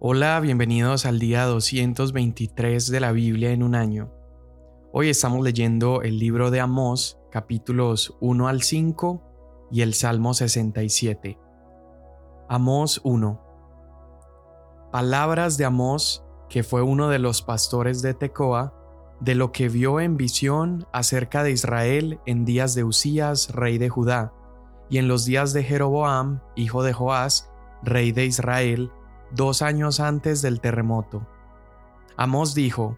Hola, bienvenidos al día 223 de la Biblia en un año. Hoy estamos leyendo el libro de Amós, capítulos 1 al 5 y el Salmo 67. Amós 1. Palabras de Amós, que fue uno de los pastores de Tecoa, de lo que vio en visión acerca de Israel en días de Usías, rey de Judá, y en los días de Jeroboam, hijo de Joás, rey de Israel, dos años antes del terremoto. Amós dijo,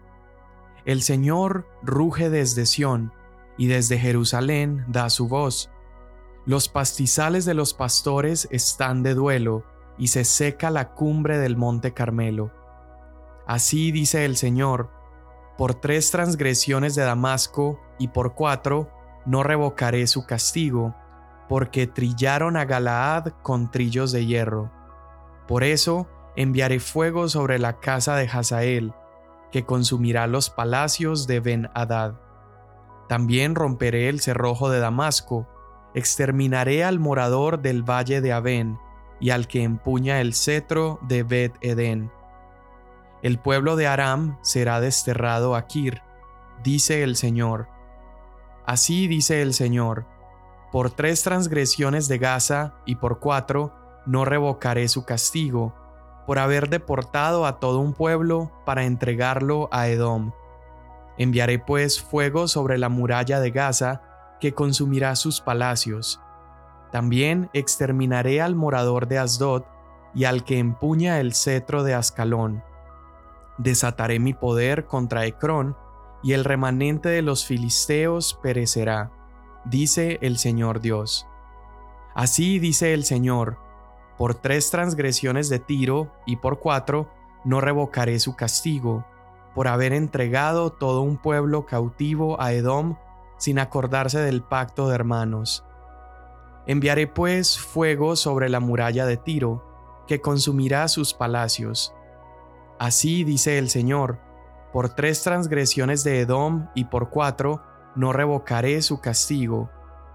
El Señor ruge desde Sión, y desde Jerusalén da su voz. Los pastizales de los pastores están de duelo, y se seca la cumbre del monte Carmelo. Así dice el Señor, por tres transgresiones de Damasco y por cuatro no revocaré su castigo, porque trillaron a Galaad con trillos de hierro. Por eso enviaré fuego sobre la casa de Hazael, que consumirá los palacios de Ben-Hadad. También romperé el cerrojo de Damasco, exterminaré al morador del valle de Aben y al que empuña el cetro de Bet-Edén. El pueblo de Aram será desterrado a Kir, dice el Señor. Así dice el Señor, por tres transgresiones de Gaza y por cuatro no revocaré su castigo, por haber deportado a todo un pueblo para entregarlo a Edom. Enviaré pues fuego sobre la muralla de Gaza, que consumirá sus palacios. También exterminaré al morador de Asdod y al que empuña el cetro de Ascalón. Desataré mi poder contra Ecrón, y el remanente de los filisteos perecerá, dice el Señor Dios. Así dice el Señor, por tres transgresiones de Tiro y por cuatro no revocaré su castigo, por haber entregado todo un pueblo cautivo a Edom sin acordarse del pacto de hermanos. Enviaré pues fuego sobre la muralla de Tiro, que consumirá sus palacios. Así dice el Señor, por tres transgresiones de Edom y por cuatro no revocaré su castigo,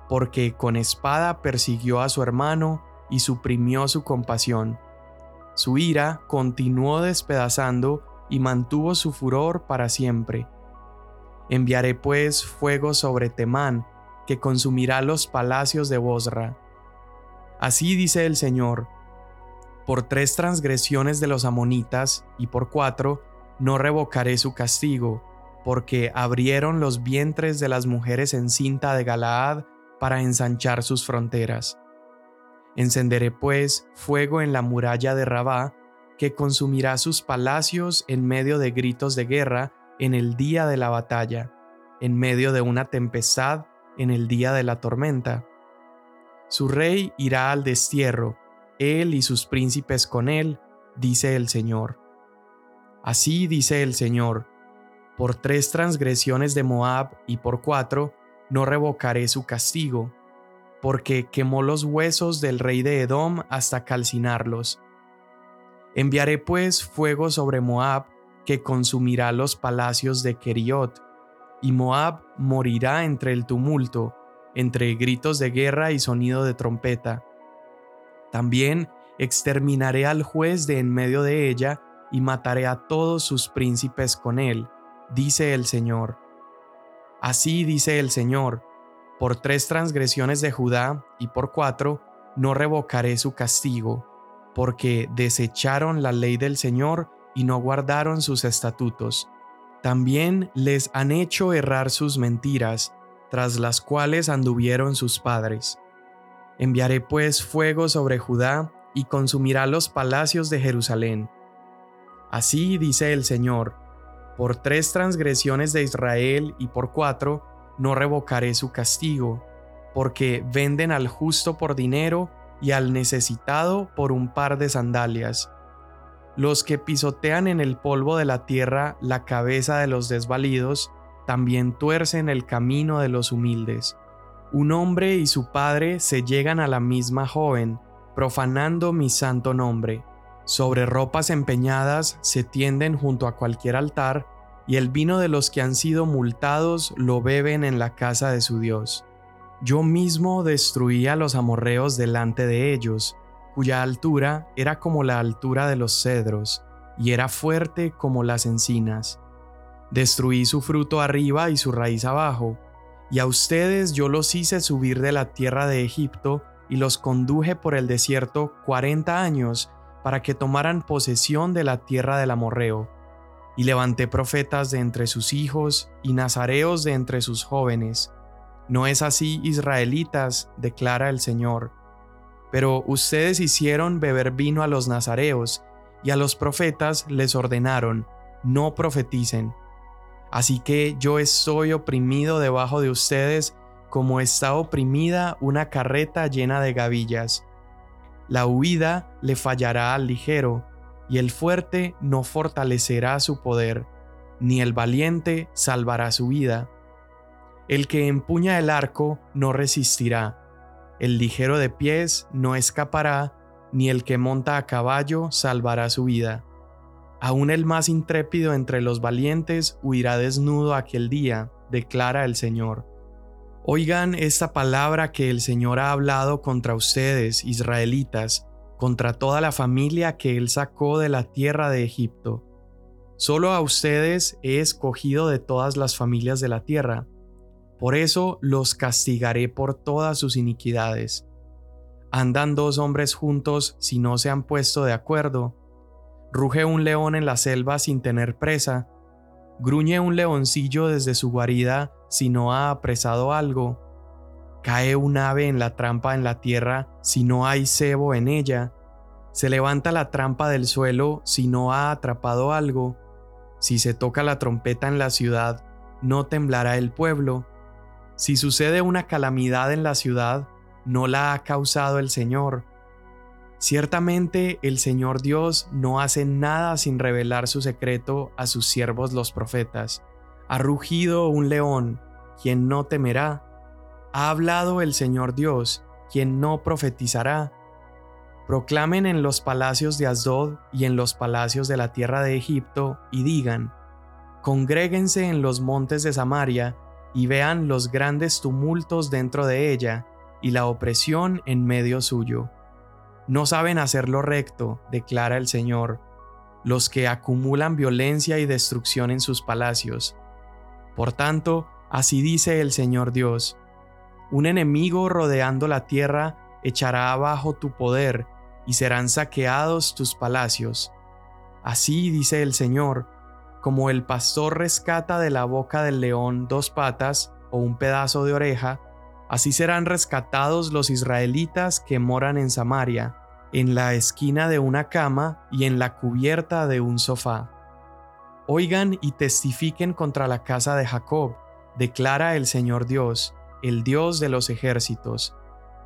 porque con espada persiguió a su hermano y suprimió su compasión. Su ira continuó despedazando y mantuvo su furor para siempre. Enviaré pues fuego sobre Temán, que consumirá los palacios de Bosra. Así dice el Señor, por tres transgresiones de los amonitas y por cuatro no revocaré su castigo, porque abrieron los vientres de las mujeres en cinta de Galaad para ensanchar sus fronteras. Encenderé pues fuego en la muralla de Rabá, que consumirá sus palacios en medio de gritos de guerra en el día de la batalla, en medio de una tempestad en el día de la tormenta. Su rey irá al destierro, él y sus príncipes con él, dice el Señor. Así dice el Señor, por tres transgresiones de Moab y por cuatro, no revocaré su castigo, porque quemó los huesos del rey de Edom hasta calcinarlos. Enviaré pues fuego sobre Moab, que consumirá los palacios de Keriot, y Moab morirá entre el tumulto, entre gritos de guerra y sonido de trompeta. También exterminaré al juez de en medio de ella, y mataré a todos sus príncipes con él, dice el Señor. Así dice el Señor, por tres transgresiones de Judá y por cuatro, no revocaré su castigo, porque desecharon la ley del Señor y no guardaron sus estatutos. También les han hecho errar sus mentiras, tras las cuales anduvieron sus padres. Enviaré pues fuego sobre Judá y consumirá los palacios de Jerusalén. Así dice el Señor, por tres transgresiones de Israel y por cuatro, no revocaré su castigo, porque venden al justo por dinero y al necesitado por un par de sandalias. Los que pisotean en el polvo de la tierra la cabeza de los desvalidos, también tuercen el camino de los humildes. Un hombre y su padre se llegan a la misma joven, profanando mi santo nombre. Sobre ropas empeñadas se tienden junto a cualquier altar, y el vino de los que han sido multados lo beben en la casa de su Dios. Yo mismo destruí a los amorreos delante de ellos, cuya altura era como la altura de los cedros, y era fuerte como las encinas. Destruí su fruto arriba y su raíz abajo, y a ustedes yo los hice subir de la tierra de Egipto y los conduje por el desierto cuarenta años para que tomaran posesión de la tierra del amorreo. Y levanté profetas de entre sus hijos y nazareos de entre sus jóvenes. No es así, israelitas, declara el Señor. Pero ustedes hicieron beber vino a los nazareos, y a los profetas les ordenaron, no profeticen. Así que yo estoy oprimido debajo de ustedes como está oprimida una carreta llena de gavillas. La huida le fallará al ligero, y el fuerte no fortalecerá su poder, ni el valiente salvará su vida. El que empuña el arco no resistirá, el ligero de pies no escapará, ni el que monta a caballo salvará su vida. Aún el más intrépido entre los valientes huirá desnudo aquel día, declara el Señor. Oigan esta palabra que el Señor ha hablado contra ustedes, israelitas, contra toda la familia que Él sacó de la tierra de Egipto. Solo a ustedes he escogido de todas las familias de la tierra. Por eso los castigaré por todas sus iniquidades. Andan dos hombres juntos si no se han puesto de acuerdo. Ruge un león en la selva sin tener presa. Gruñe un leoncillo desde su guarida si no ha apresado algo. Cae un ave en la trampa en la tierra si no hay cebo en ella. Se levanta la trampa del suelo si no ha atrapado algo. Si se toca la trompeta en la ciudad, no temblará el pueblo. Si sucede una calamidad en la ciudad, no la ha causado el Señor. Ciertamente el Señor Dios no hace nada sin revelar su secreto a sus siervos los profetas. Ha rugido un león, quien no temerá. Ha hablado el Señor Dios, quien no profetizará. Proclamen en los palacios de Asdod y en los palacios de la tierra de Egipto, y digan, Congréguense en los montes de Samaria, y vean los grandes tumultos dentro de ella, y la opresión en medio suyo. No saben hacer lo recto, declara el Señor, los que acumulan violencia y destrucción en sus palacios. Por tanto, así dice el Señor Dios, un enemigo rodeando la tierra echará abajo tu poder y serán saqueados tus palacios. Así dice el Señor, como el pastor rescata de la boca del león dos patas o un pedazo de oreja, así serán rescatados los israelitas que moran en Samaria, en la esquina de una cama y en la cubierta de un sofá. Oigan y testifiquen contra la casa de Jacob, declara el Señor Dios, el Dios de los ejércitos,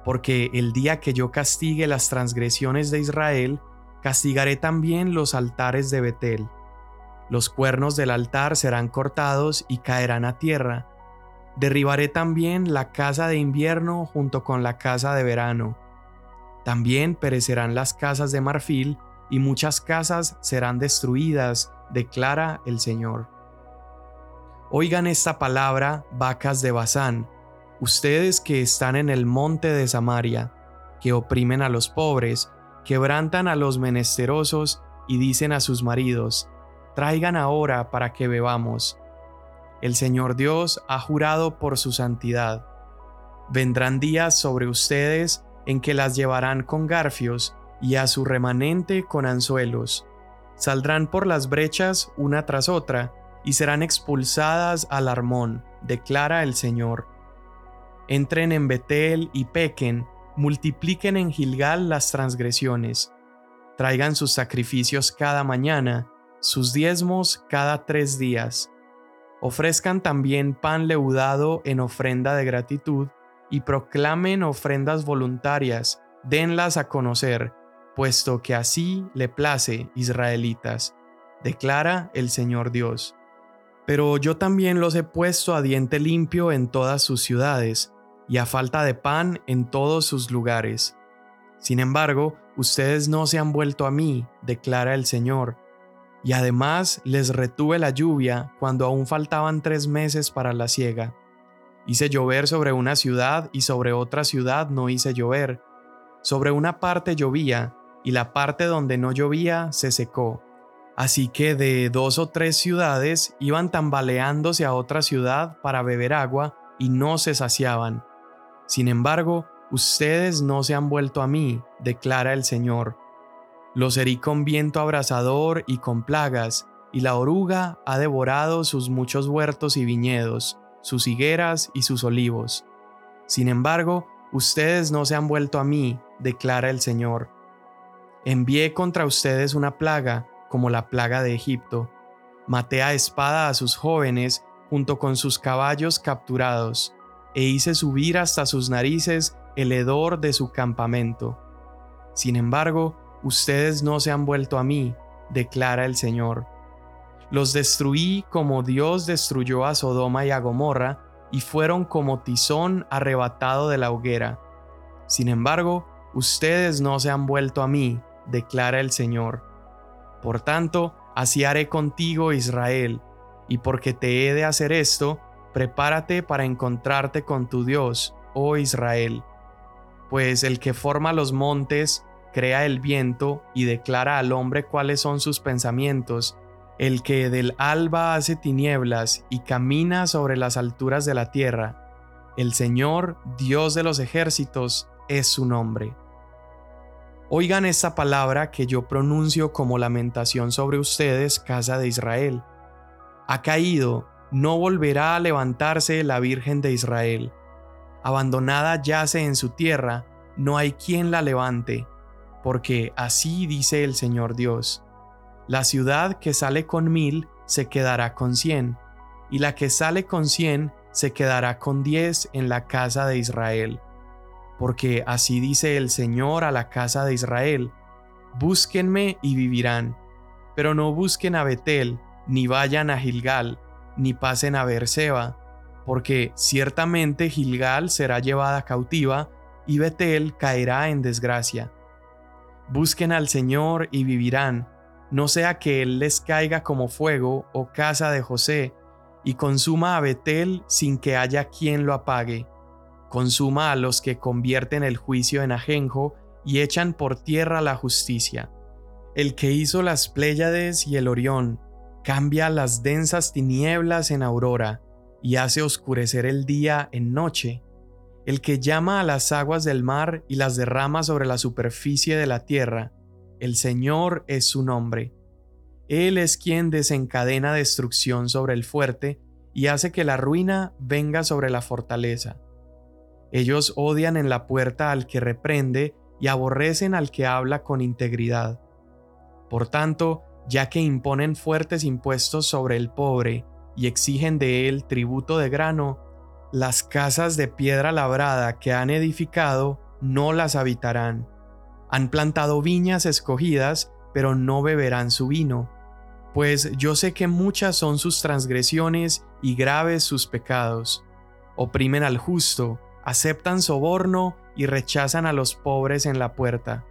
porque el día que yo castigue las transgresiones de Israel, castigaré también los altares de Betel. Los cuernos del altar serán cortados y caerán a tierra. Derribaré también la casa de invierno junto con la casa de verano. También perecerán las casas de marfil y muchas casas serán destruidas declara el Señor. Oigan esta palabra, vacas de Bazán, ustedes que están en el monte de Samaria, que oprimen a los pobres, quebrantan a los menesterosos y dicen a sus maridos, traigan ahora para que bebamos. El Señor Dios ha jurado por su santidad. Vendrán días sobre ustedes en que las llevarán con garfios y a su remanente con anzuelos saldrán por las brechas una tras otra, y serán expulsadas al Armón, declara el Señor. Entren en Betel y pequen, multipliquen en Gilgal las transgresiones. Traigan sus sacrificios cada mañana, sus diezmos cada tres días. Ofrezcan también pan leudado en ofrenda de gratitud, y proclamen ofrendas voluntarias, denlas a conocer, puesto que así le place, israelitas, declara el Señor Dios. Pero yo también los he puesto a diente limpio en todas sus ciudades, y a falta de pan en todos sus lugares. Sin embargo, ustedes no se han vuelto a mí, declara el Señor, y además les retuve la lluvia cuando aún faltaban tres meses para la siega. Hice llover sobre una ciudad y sobre otra ciudad no hice llover. Sobre una parte llovía y la parte donde no llovía se secó. Así que de dos o tres ciudades iban tambaleándose a otra ciudad para beber agua y no se saciaban. Sin embargo, ustedes no se han vuelto a mí, declara el Señor. Los herí con viento abrasador y con plagas, y la oruga ha devorado sus muchos huertos y viñedos, sus higueras y sus olivos. Sin embargo, ustedes no se han vuelto a mí, declara el Señor. Envié contra ustedes una plaga, como la plaga de Egipto. Maté a espada a sus jóvenes junto con sus caballos capturados, e hice subir hasta sus narices el hedor de su campamento. Sin embargo, ustedes no se han vuelto a mí, declara el Señor. Los destruí como Dios destruyó a Sodoma y a Gomorra, y fueron como tizón arrebatado de la hoguera. Sin embargo, ustedes no se han vuelto a mí, declara el Señor. Por tanto, así haré contigo, Israel, y porque te he de hacer esto, prepárate para encontrarte con tu Dios, oh Israel. Pues el que forma los montes, crea el viento y declara al hombre cuáles son sus pensamientos, el que del alba hace tinieblas y camina sobre las alturas de la tierra, el Señor, Dios de los ejércitos, es su nombre. Oigan esta palabra que yo pronuncio como lamentación sobre ustedes, casa de Israel. Ha caído, no volverá a levantarse la Virgen de Israel. Abandonada yace en su tierra, no hay quien la levante, porque así dice el Señor Dios. La ciudad que sale con mil se quedará con cien, y la que sale con cien se quedará con diez en la casa de Israel porque así dice el Señor a la casa de Israel, búsquenme y vivirán, pero no busquen a Betel, ni vayan a Gilgal, ni pasen a Berseba, porque ciertamente Gilgal será llevada cautiva y Betel caerá en desgracia. Busquen al Señor y vivirán, no sea que Él les caiga como fuego o casa de José, y consuma a Betel sin que haya quien lo apague consuma a los que convierten el juicio en ajenjo y echan por tierra la justicia. El que hizo las Pléyades y el Orión, cambia las densas tinieblas en aurora y hace oscurecer el día en noche. El que llama a las aguas del mar y las derrama sobre la superficie de la tierra, el Señor es su nombre. Él es quien desencadena destrucción sobre el fuerte y hace que la ruina venga sobre la fortaleza. Ellos odian en la puerta al que reprende y aborrecen al que habla con integridad. Por tanto, ya que imponen fuertes impuestos sobre el pobre y exigen de él tributo de grano, las casas de piedra labrada que han edificado no las habitarán. Han plantado viñas escogidas, pero no beberán su vino. Pues yo sé que muchas son sus transgresiones y graves sus pecados. Oprimen al justo, aceptan soborno y rechazan a los pobres en la puerta.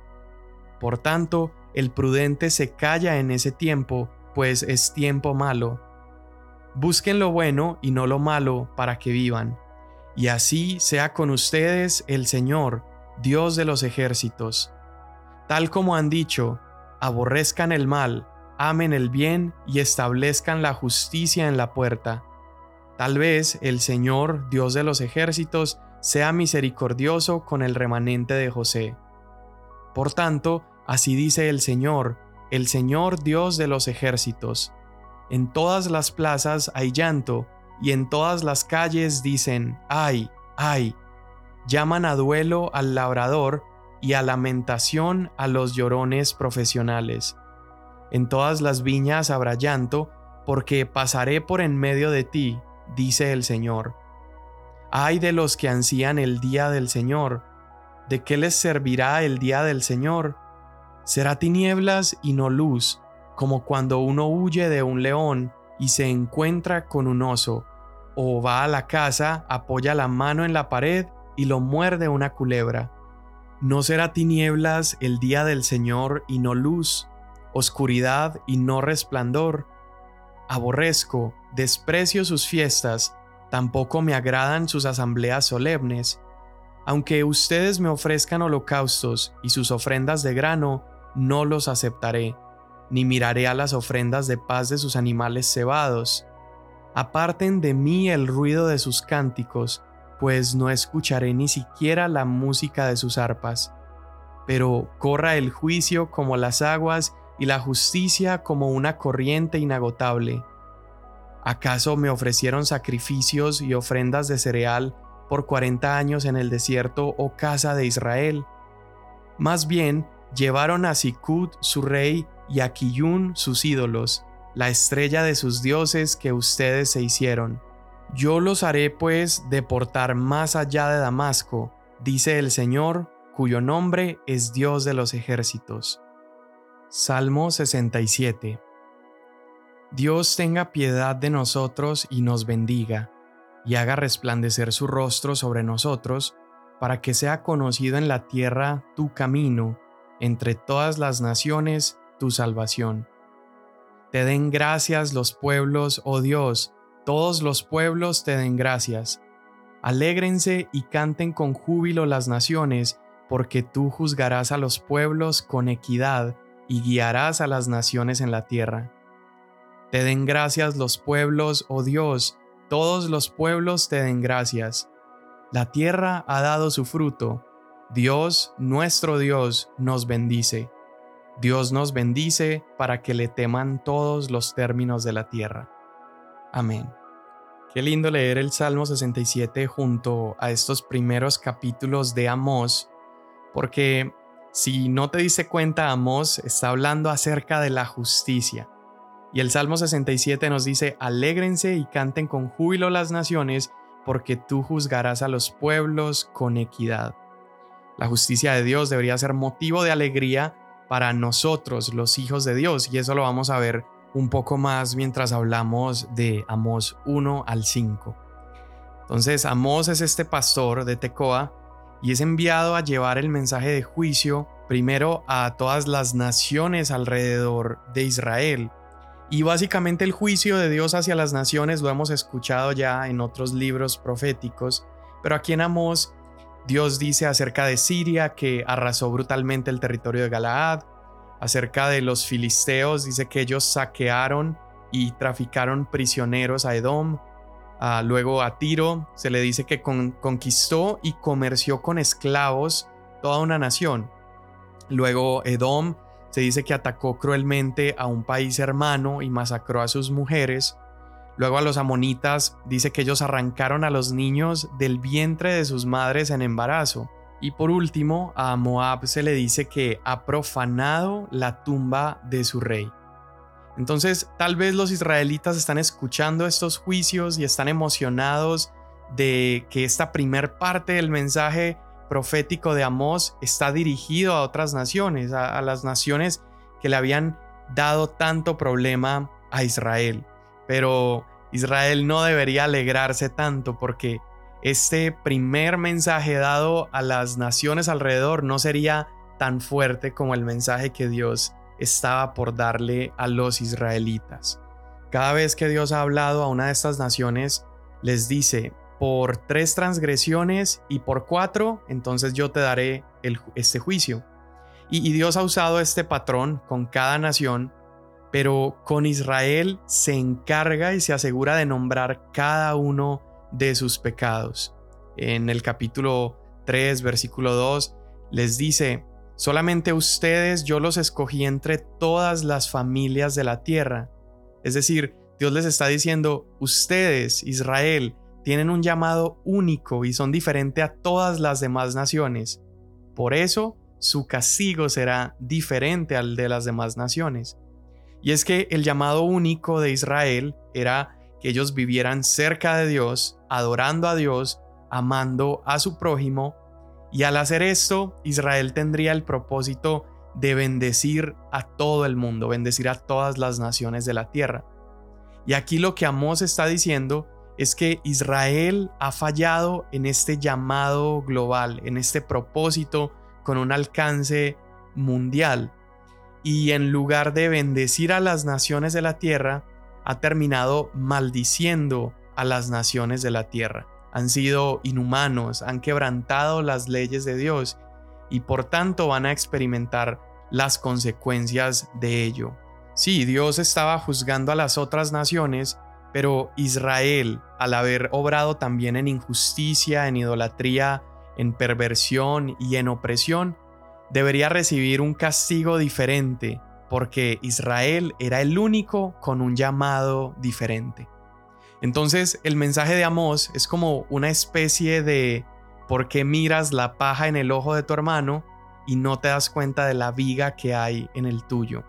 Por tanto, el prudente se calla en ese tiempo, pues es tiempo malo. Busquen lo bueno y no lo malo para que vivan. Y así sea con ustedes el Señor, Dios de los ejércitos. Tal como han dicho, aborrezcan el mal, amen el bien y establezcan la justicia en la puerta. Tal vez el Señor, Dios de los ejércitos, sea misericordioso con el remanente de José. Por tanto, así dice el Señor, el Señor Dios de los ejércitos. En todas las plazas hay llanto, y en todas las calles dicen, ay, ay. Llaman a duelo al labrador y a lamentación a los llorones profesionales. En todas las viñas habrá llanto, porque pasaré por en medio de ti, dice el Señor Ay de los que ansían el día del Señor. ¿De qué les servirá el día del Señor? Será tinieblas y no luz, como cuando uno huye de un león y se encuentra con un oso, o va a la casa, apoya la mano en la pared y lo muerde una culebra. No será tinieblas el día del Señor y no luz, oscuridad y no resplandor. Aborrezco, desprecio sus fiestas, Tampoco me agradan sus asambleas solemnes. Aunque ustedes me ofrezcan holocaustos y sus ofrendas de grano, no los aceptaré. ni miraré a las ofrendas de paz de sus animales cebados. Aparten de mí el ruido de sus cánticos, pues no escucharé ni siquiera la música de sus arpas. Pero corra el juicio como las aguas y la justicia como una corriente inagotable. ¿Acaso me ofrecieron sacrificios y ofrendas de cereal por cuarenta años en el desierto, oh casa de Israel? Más bien, llevaron a Sicut su rey y a Kiyun sus ídolos, la estrella de sus dioses que ustedes se hicieron. Yo los haré pues deportar más allá de Damasco, dice el Señor, cuyo nombre es Dios de los ejércitos. Salmo 67 Dios tenga piedad de nosotros y nos bendiga, y haga resplandecer su rostro sobre nosotros, para que sea conocido en la tierra tu camino, entre todas las naciones tu salvación. Te den gracias los pueblos, oh Dios, todos los pueblos te den gracias. Alégrense y canten con júbilo las naciones, porque tú juzgarás a los pueblos con equidad y guiarás a las naciones en la tierra. Te den gracias los pueblos, oh Dios, todos los pueblos te den gracias. La tierra ha dado su fruto. Dios, nuestro Dios, nos bendice. Dios nos bendice para que le teman todos los términos de la tierra. Amén. Qué lindo leer el Salmo 67 junto a estos primeros capítulos de Amós, porque si no te diste cuenta, Amós está hablando acerca de la justicia. Y el Salmo 67 nos dice, alégrense y canten con júbilo las naciones, porque tú juzgarás a los pueblos con equidad. La justicia de Dios debería ser motivo de alegría para nosotros, los hijos de Dios, y eso lo vamos a ver un poco más mientras hablamos de Amós 1 al 5. Entonces, Amós es este pastor de Tecoa y es enviado a llevar el mensaje de juicio primero a todas las naciones alrededor de Israel. Y básicamente el juicio de Dios hacia las naciones lo hemos escuchado ya en otros libros proféticos, pero aquí en Amós Dios dice acerca de Siria que arrasó brutalmente el territorio de Galaad. Acerca de los filisteos dice que ellos saquearon y traficaron prisioneros a Edom. Luego a Tiro se le dice que conquistó y comerció con esclavos toda una nación. Luego Edom se dice que atacó cruelmente a un país hermano y masacró a sus mujeres. Luego a los amonitas dice que ellos arrancaron a los niños del vientre de sus madres en embarazo. Y por último, a Moab se le dice que ha profanado la tumba de su rey. Entonces, tal vez los israelitas están escuchando estos juicios y están emocionados de que esta primer parte del mensaje profético de Amós está dirigido a otras naciones, a, a las naciones que le habían dado tanto problema a Israel. Pero Israel no debería alegrarse tanto porque este primer mensaje dado a las naciones alrededor no sería tan fuerte como el mensaje que Dios estaba por darle a los israelitas. Cada vez que Dios ha hablado a una de estas naciones, les dice, por tres transgresiones y por cuatro, entonces yo te daré este juicio. y Dios ha usado este patrón con cada nación pero con Israel se encarga y se asegura de nombrar cada uno de sus pecados. En el capítulo 3, versículo 2, les dice, solamente ustedes yo los escogí entre todas las familias de la tierra. Es decir, Dios les está diciendo, ustedes, Israel, tienen un llamado único y son diferentes a todas las demás naciones. Por eso, su castigo será diferente al de las demás naciones. Y es que el llamado único de Israel era que ellos vivieran cerca de Dios, adorando a Dios, amando a su prójimo, y al hacer esto, Israel tendría el propósito de bendecir a todo el mundo, bendecir a todas las naciones de la tierra. Y aquí lo que Amós está diciendo es que Israel ha fallado en este llamado global, en este propósito con un alcance mundial y en lugar de bendecir a las naciones de la tierra, ha terminado maldiciendo a las naciones de la tierra. Han sido inhumanos, han quebrantado las leyes de Dios y por tanto van a experimentar las consecuencias de ello. Sí, Dios estaba juzgando a las otras naciones, pero Israel, al haber obrado también en injusticia, en idolatría, en perversión y en opresión, debería recibir un castigo diferente, porque Israel era el único con un llamado diferente. Entonces el mensaje de Amós es como una especie de ¿por qué miras la paja en el ojo de tu hermano y no te das cuenta de la viga que hay en el tuyo?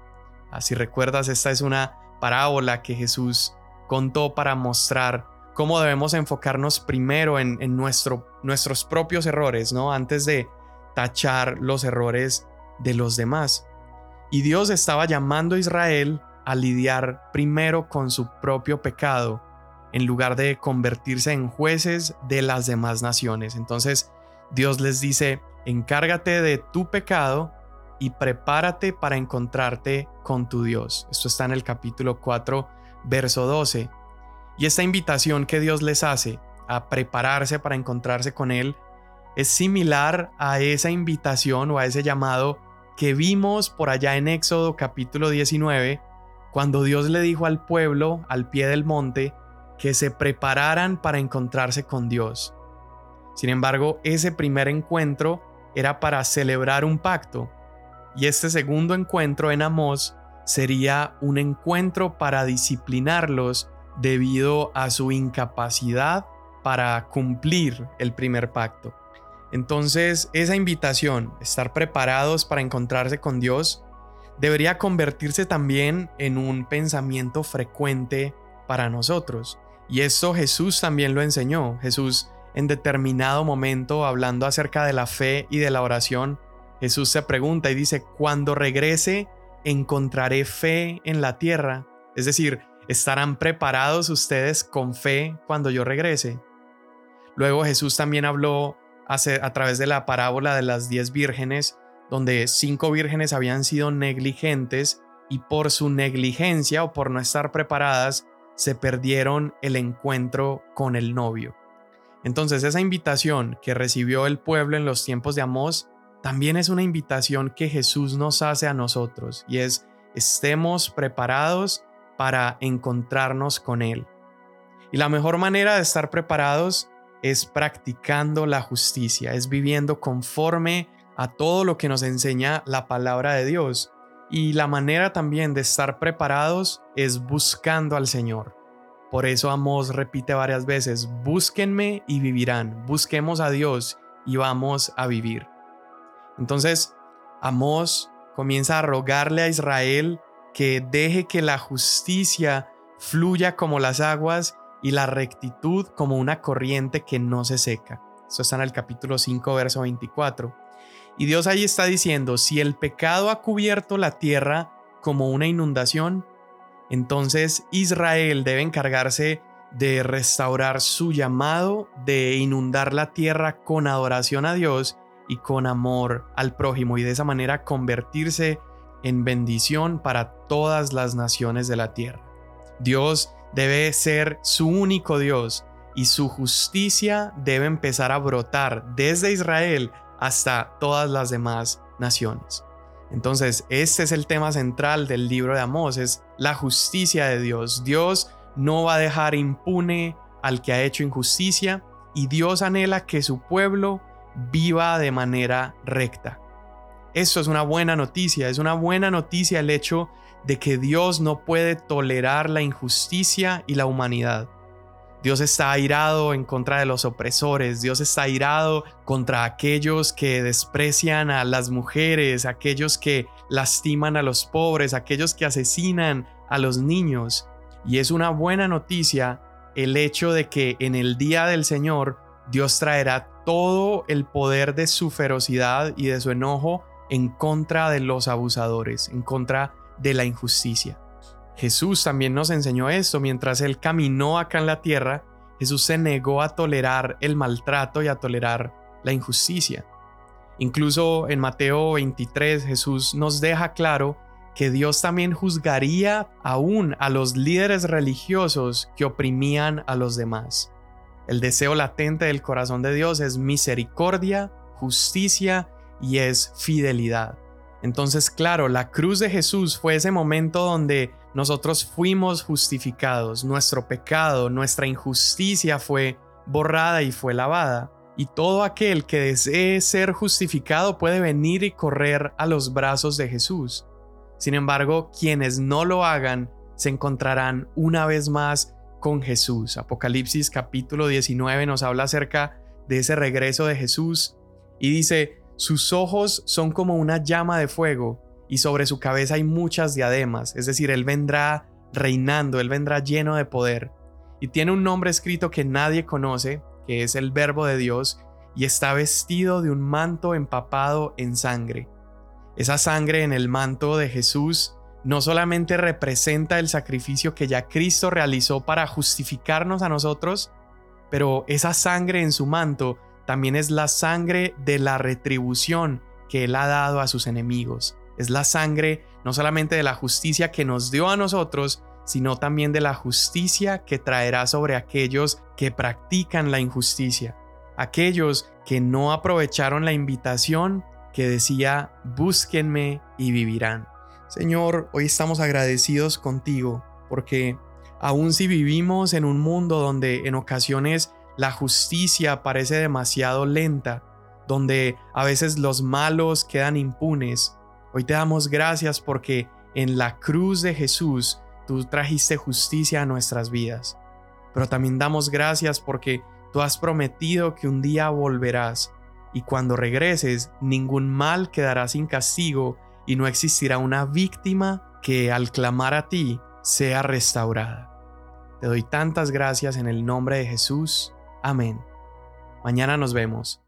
Así recuerdas, esta es una parábola que Jesús contó para mostrar cómo debemos enfocarnos primero en, nuestro, nuestros propios errores, ¿no? Antes de tachar los errores de los demás. Y Dios estaba llamando a Israel a lidiar primero con su propio pecado en lugar de convertirse en jueces de las demás naciones. Entonces Dios les dice, encárgate de tu pecado y prepárate para encontrarte con tu Dios. Esto está en el capítulo 4, verso 12. Y esta invitación que Dios les hace a prepararse para encontrarse con Él es similar a esa invitación o a ese llamado que vimos por allá en Éxodo capítulo 19, cuando Dios le dijo al pueblo al pie del monte que se prepararan para encontrarse con Dios. Sin embargo, ese primer encuentro era para celebrar un pacto, y este segundo encuentro en Amós sería un encuentro para disciplinarlos debido a su incapacidad para cumplir el primer pacto. Entonces, esa invitación, estar preparados para encontrarse con Dios, debería convertirse también en un pensamiento frecuente para nosotros. Y esto Jesús también lo enseñó. Jesús en determinado momento, hablando acerca de la fe y de la oración, Jesús se pregunta y dice, cuando regrese, ¿encontraré fe en la tierra? Es decir, ¿estarán preparados ustedes con fe cuando yo regrese? Luego Jesús también habló a través de la parábola de las diez vírgenes, donde cinco vírgenes habían sido negligentes y por su negligencia o por no estar preparadas se perdieron el encuentro con el novio. Entonces esa invitación que recibió el pueblo en los tiempos de Amós también es una invitación que Jesús nos hace a nosotros y es estemos preparados para encontrarnos con Él. Y la mejor manera de estar preparados es practicando la justicia, es viviendo conforme a todo lo que nos enseña la palabra de Dios. Y la manera también de estar preparados es buscando al Señor. Por eso Amos repite varias veces, búsquenme y vivirán, busquemos a Dios y vamos a vivir. Entonces, Amos comienza a rogarle a Israel que deje que la justicia fluya como las aguas y la rectitud como una corriente que no se seca. Eso está en el capítulo 5, verso 24. Y Dios ahí está diciendo, si el pecado ha cubierto la tierra como una inundación, entonces Israel debe encargarse de restaurar su llamado, de inundar la tierra con adoración a Dios y con amor al prójimo y de esa manera convertirse en bendición para todas las naciones de la tierra. Dios debe ser su único Dios y su justicia debe empezar a brotar desde Israel hasta todas las demás naciones. Entonces, este es el tema central del libro de Amós, es la justicia de Dios. Dios no va a dejar impune al que ha hecho injusticia y Dios anhela que su pueblo viva de manera recta. Esto es una buena noticia, es una buena noticia el hecho de que Dios no puede tolerar la injusticia y la humanidad. Dios está airado en contra de los opresores, Dios está airado contra aquellos que desprecian a las mujeres, aquellos que lastiman a los pobres, aquellos que asesinan a los niños. Y es una buena noticia el hecho de que en el día del Señor Dios traerá todo el poder de su ferocidad y de su enojo en contra de los abusadores, en contra de la injusticia. Jesús también nos enseñó esto mientras él caminó acá en la tierra. Jesús se negó a tolerar el maltrato y a tolerar la injusticia. Incluso en Mateo 23 Jesús nos deja claro que Dios también juzgaría aún a los líderes religiosos que oprimían a los demás. El deseo latente del corazón de Dios es misericordia, justicia y es fidelidad. Entonces, claro, la cruz de Jesús fue ese momento donde nosotros fuimos justificados, nuestro pecado, nuestra injusticia fue borrada y fue lavada. Y todo aquel que desee ser justificado puede venir y correr a los brazos de Jesús. Sin embargo, quienes no lo hagan se encontrarán una vez más con Jesús. Apocalipsis capítulo 19 nos habla acerca de ese regreso de Jesús y dice, sus ojos son como una llama de fuego y sobre su cabeza hay muchas diademas, es decir, Él vendrá reinando, Él vendrá lleno de poder. Y tiene un nombre escrito que nadie conoce, que es el Verbo de Dios, y está vestido de un manto empapado en sangre. Esa sangre en el manto de Jesús no solamente representa el sacrificio que ya Cristo realizó para justificarnos a nosotros, pero esa sangre en su manto también es la sangre de la retribución que Él ha dado a sus enemigos. Es la sangre no solamente de la justicia que nos dio a nosotros, sino también de la justicia que traerá sobre aquellos que practican la injusticia, aquellos que no aprovecharon la invitación que decía, búsquenme y vivirán. Señor, hoy estamos agradecidos contigo porque aun si vivimos en un mundo donde en ocasiones la justicia parece demasiado lenta, donde a veces los malos quedan impunes. Hoy te damos gracias porque en la cruz de Jesús tú trajiste justicia a nuestras vidas. Pero también damos gracias porque tú has prometido que un día volverás y cuando regreses ningún mal quedará sin castigo y no existirá una víctima que al clamar a ti sea restaurada. Te doy tantas gracias en el nombre de Jesús. Amén. Mañana nos vemos.